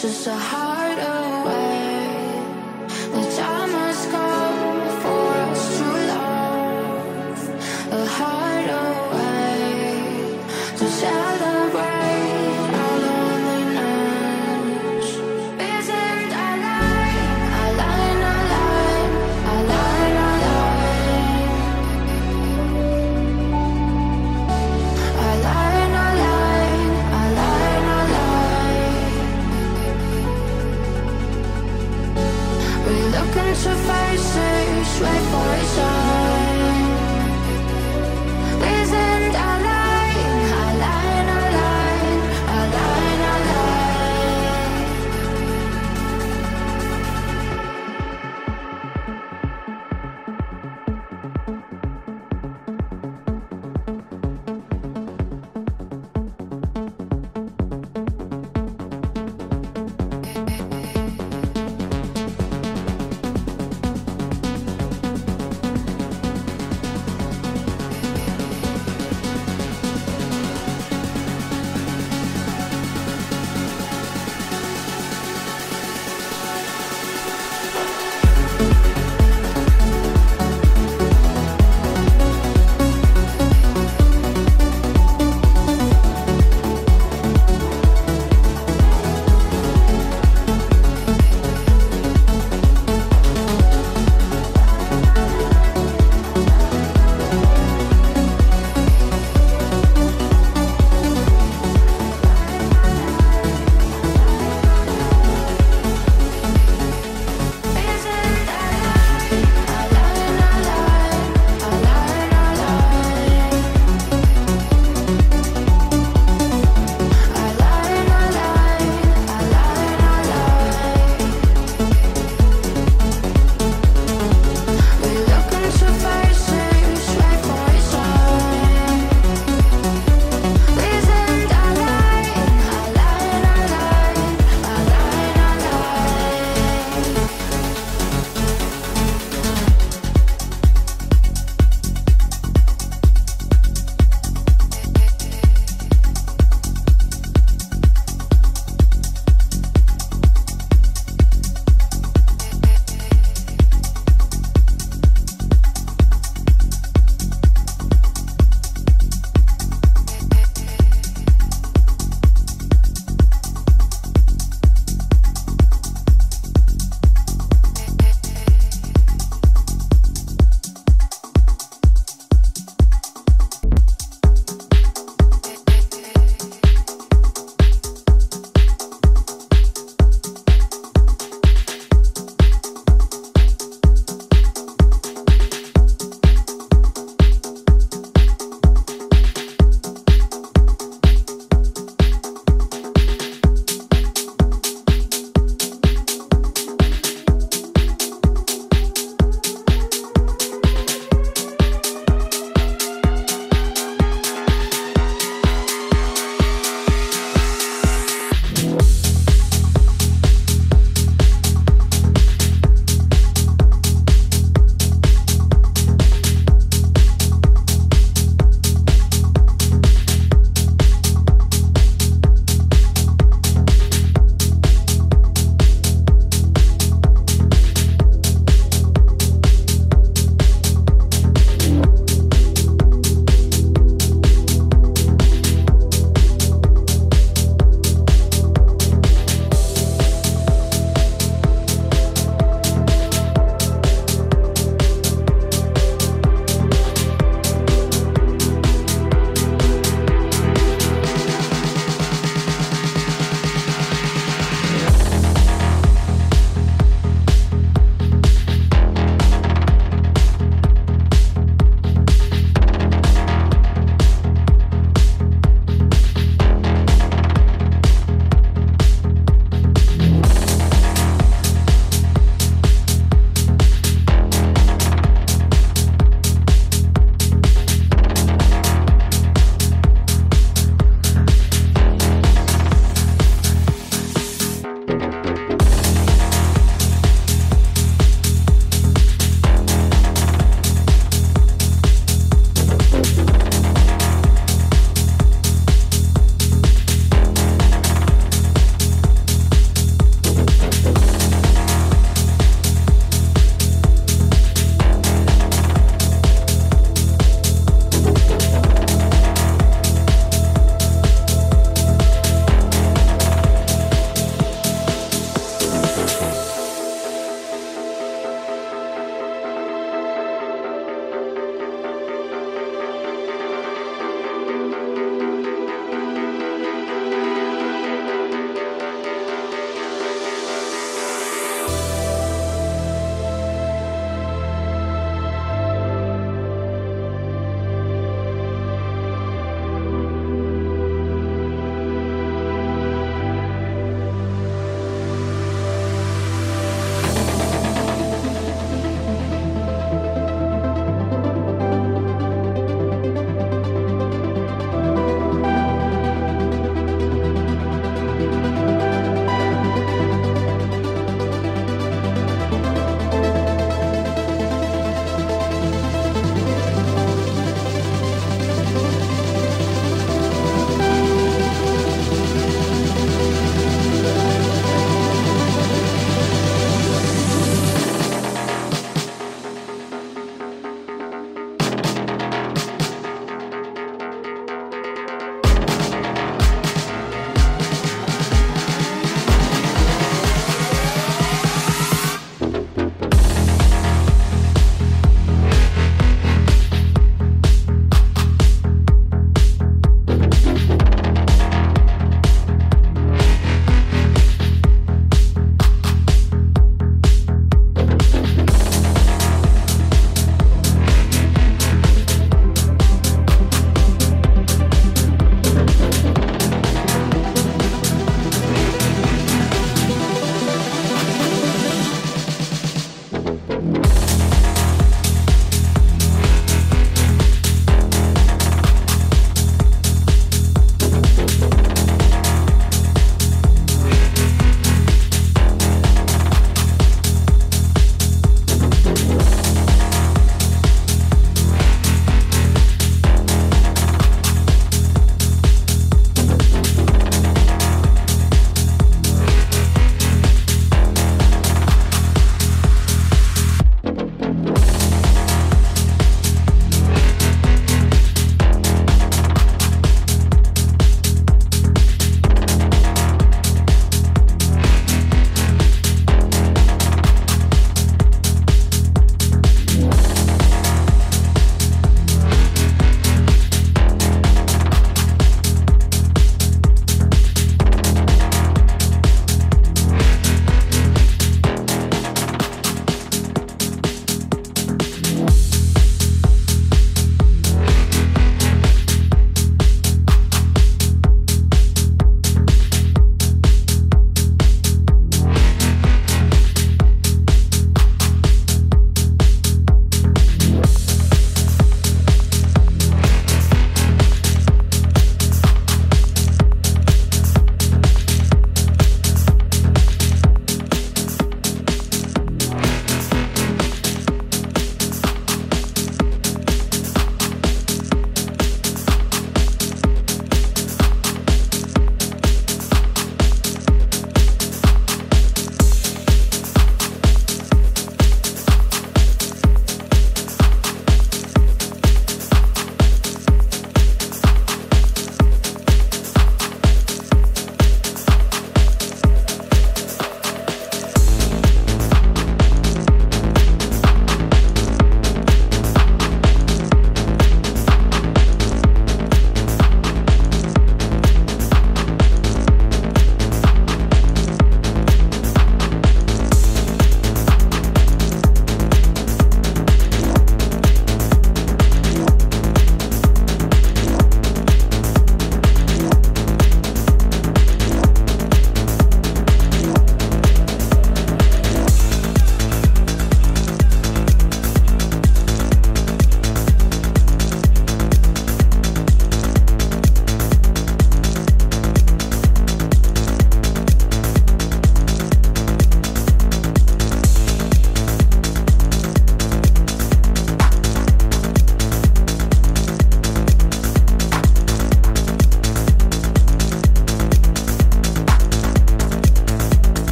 just a high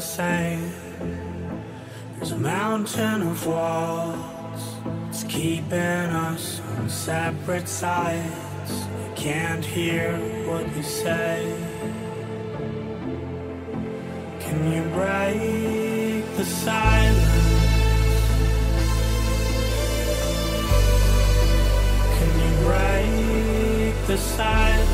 same There's a mountain of walls It's keeping us on separate sides I can't hear what you say Can you break the silence? Can you break the silence?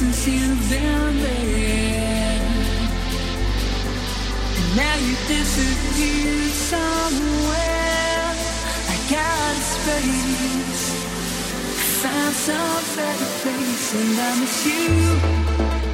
until then, And now you disappear somewhere. I got space, found some better place, and I miss you.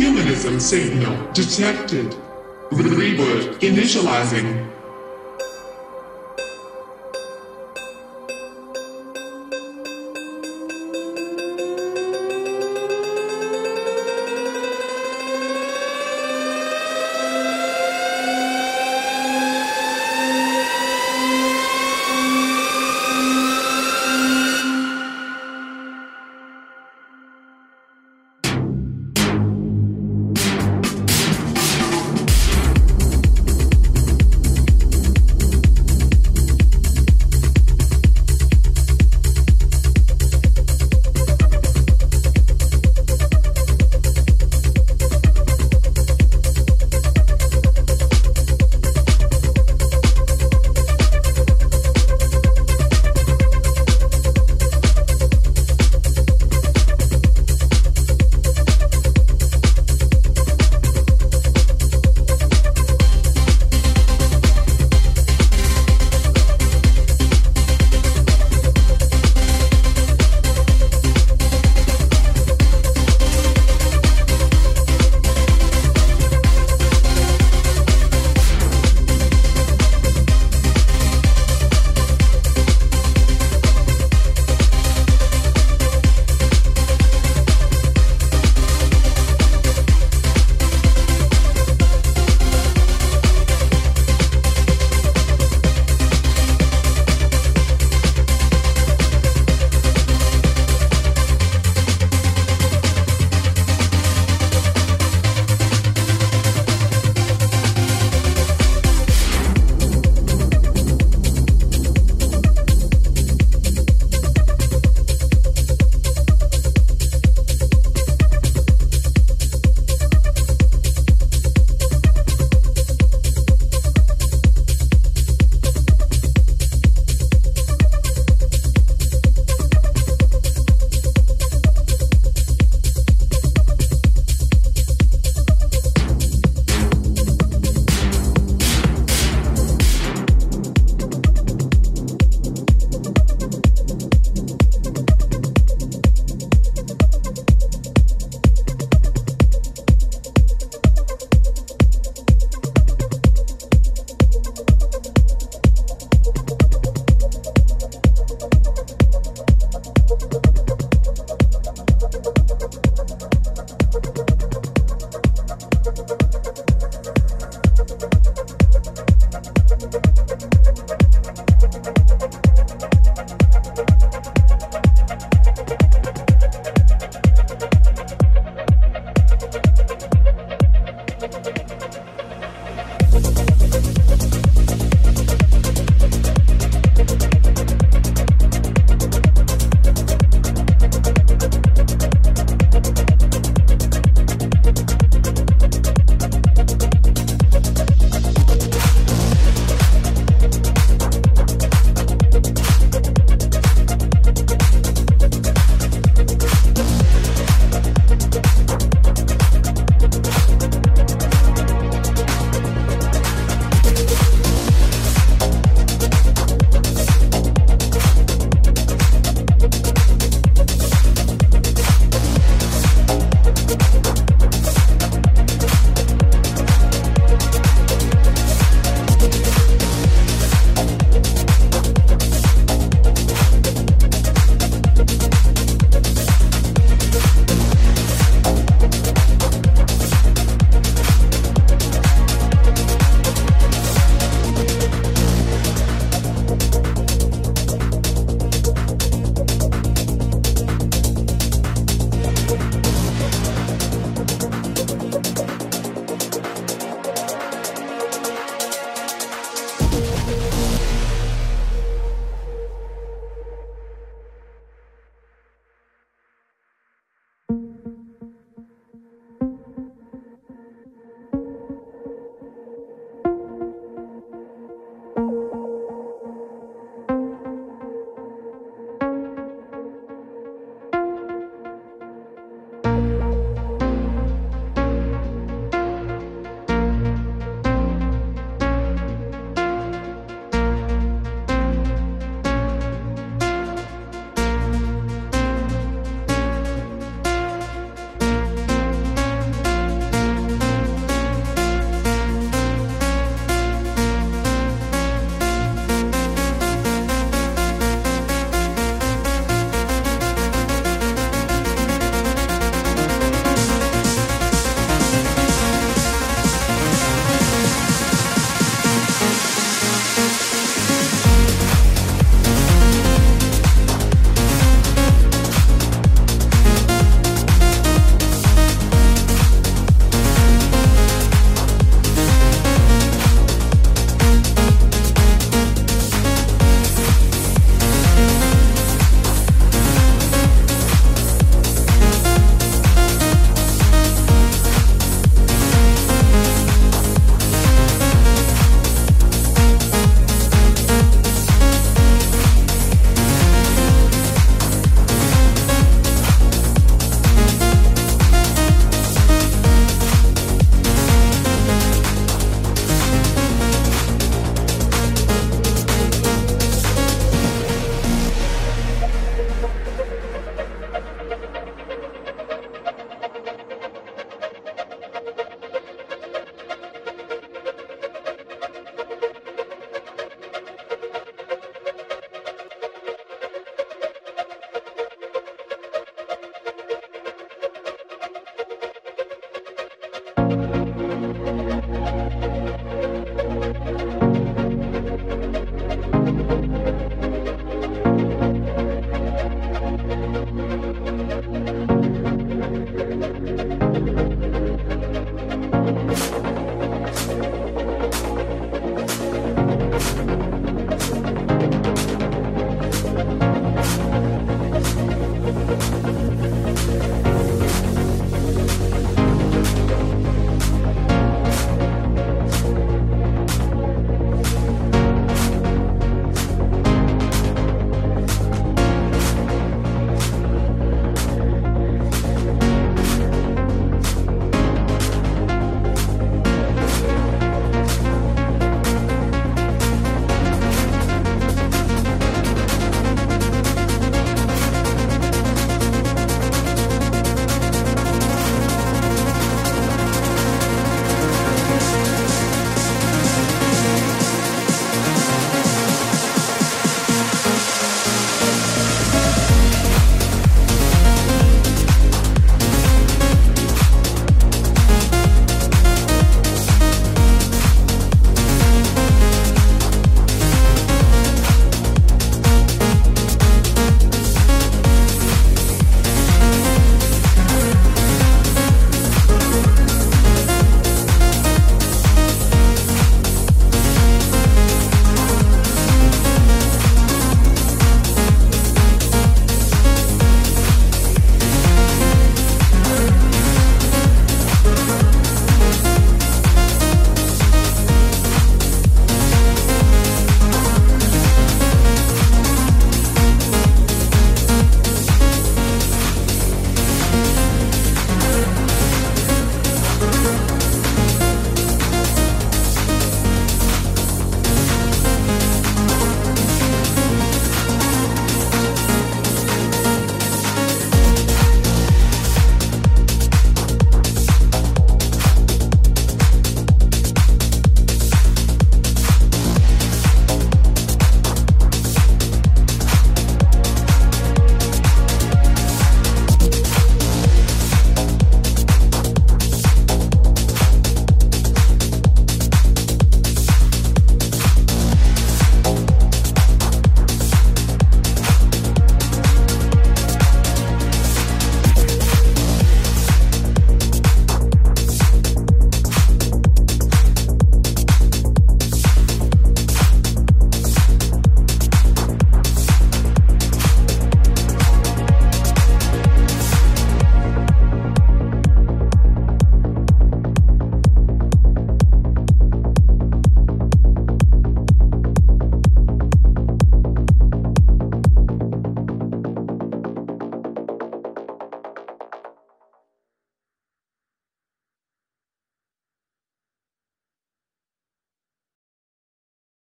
Humanism signal detected. With reboot initializing.